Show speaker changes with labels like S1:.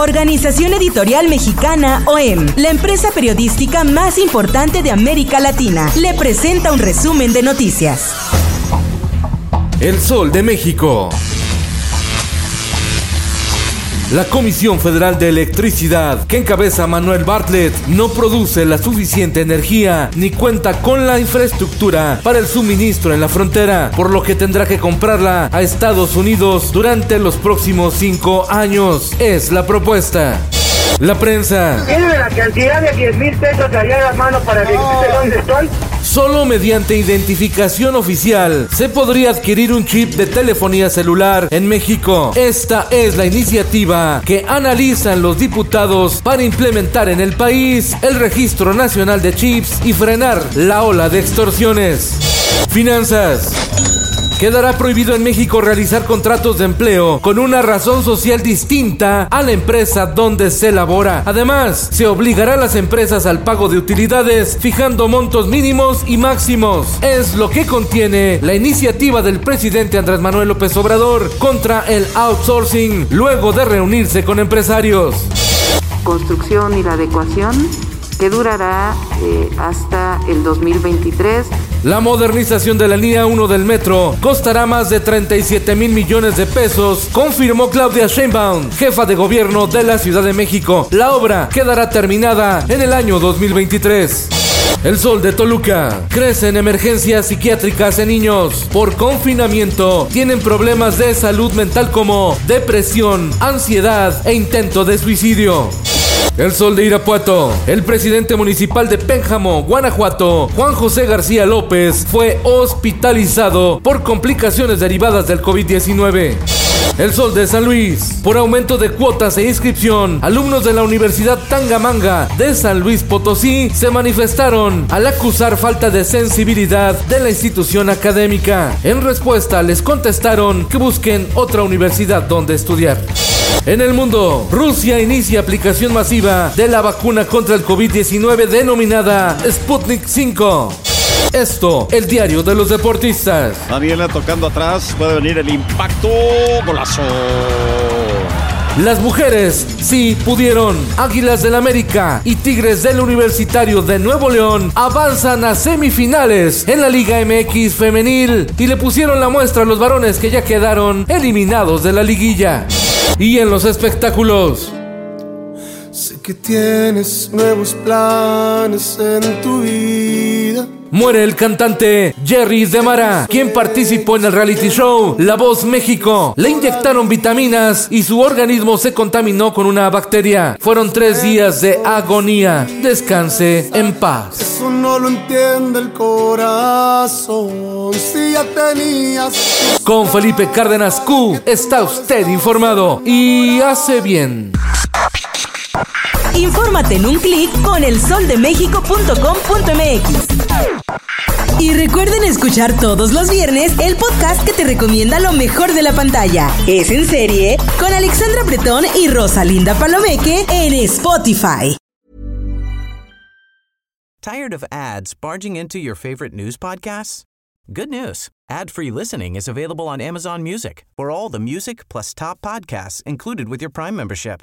S1: Organización Editorial Mexicana OEM, la empresa periodística más importante de América Latina, le presenta un resumen de noticias.
S2: El Sol de México. La Comisión Federal de Electricidad, que encabeza Manuel Bartlett, no produce la suficiente energía ni cuenta con la infraestructura para el suministro en la frontera, por lo que tendrá que comprarla a Estados Unidos durante los próximos cinco años. Es la propuesta. La prensa.
S3: ¿Tiene la cantidad de 10 mil pesos allá en la mano para sepa dónde estoy?
S2: Solo mediante identificación oficial se podría adquirir un chip de telefonía celular en México. Esta es la iniciativa que analizan los diputados para implementar en el país el registro nacional de chips y frenar la ola de extorsiones. Finanzas. Quedará prohibido en México realizar contratos de empleo con una razón social distinta a la empresa donde se elabora. Además, se obligará a las empresas al pago de utilidades fijando montos mínimos y máximos. Es lo que contiene la iniciativa del presidente Andrés Manuel López Obrador contra el outsourcing luego de reunirse con empresarios.
S4: Construcción y la adecuación que durará eh, hasta el 2023.
S2: La modernización de la línea 1 del metro costará más de 37 mil millones de pesos, confirmó Claudia Sheinbaum, jefa de gobierno de la Ciudad de México. La obra quedará terminada en el año 2023. El sol de Toluca. Crecen emergencias psiquiátricas en niños. Por confinamiento tienen problemas de salud mental como depresión, ansiedad e intento de suicidio. El Sol de Irapuato. El presidente municipal de Pénjamo, Guanajuato, Juan José García López, fue hospitalizado por complicaciones derivadas del COVID-19. El Sol de San Luis. Por aumento de cuotas e inscripción, alumnos de la Universidad Tangamanga de San Luis Potosí se manifestaron al acusar falta de sensibilidad de la institución académica. En respuesta, les contestaron que busquen otra universidad donde estudiar. En el mundo, Rusia inicia aplicación masiva de la vacuna contra el COVID-19 denominada Sputnik 5. Esto, el diario de los deportistas.
S5: Daniela tocando atrás, puede venir el impacto, golazo.
S2: Las mujeres sí pudieron. Águilas del América y Tigres del Universitario de Nuevo León avanzan a semifinales en la Liga MX femenil y le pusieron la muestra a los varones que ya quedaron eliminados de la liguilla. Y en los espectáculos.
S6: Sé que tienes nuevos planes en tu vida.
S2: Muere el cantante Jerry Demara, quien participó en el reality show La Voz México. Le inyectaron vitaminas y su organismo se contaminó con una bacteria. Fueron tres días de agonía. Descanse en paz.
S6: Eso no lo entiende el corazón. Si ya tenías.
S2: Con Felipe Cárdenas Q está usted informado y hace bien.
S1: Infórmate en un clic con elsoldemexico.com.mx. Y recuerden escuchar todos los viernes el podcast que te recomienda lo mejor de la pantalla. Es en serie con Alexandra Bretón y Rosalinda Palomeque en Spotify.
S7: Tired of ads barging into your favorite news podcasts? Good news. Ad-free listening is available on Amazon Music for all the music plus top podcasts included with your Prime membership.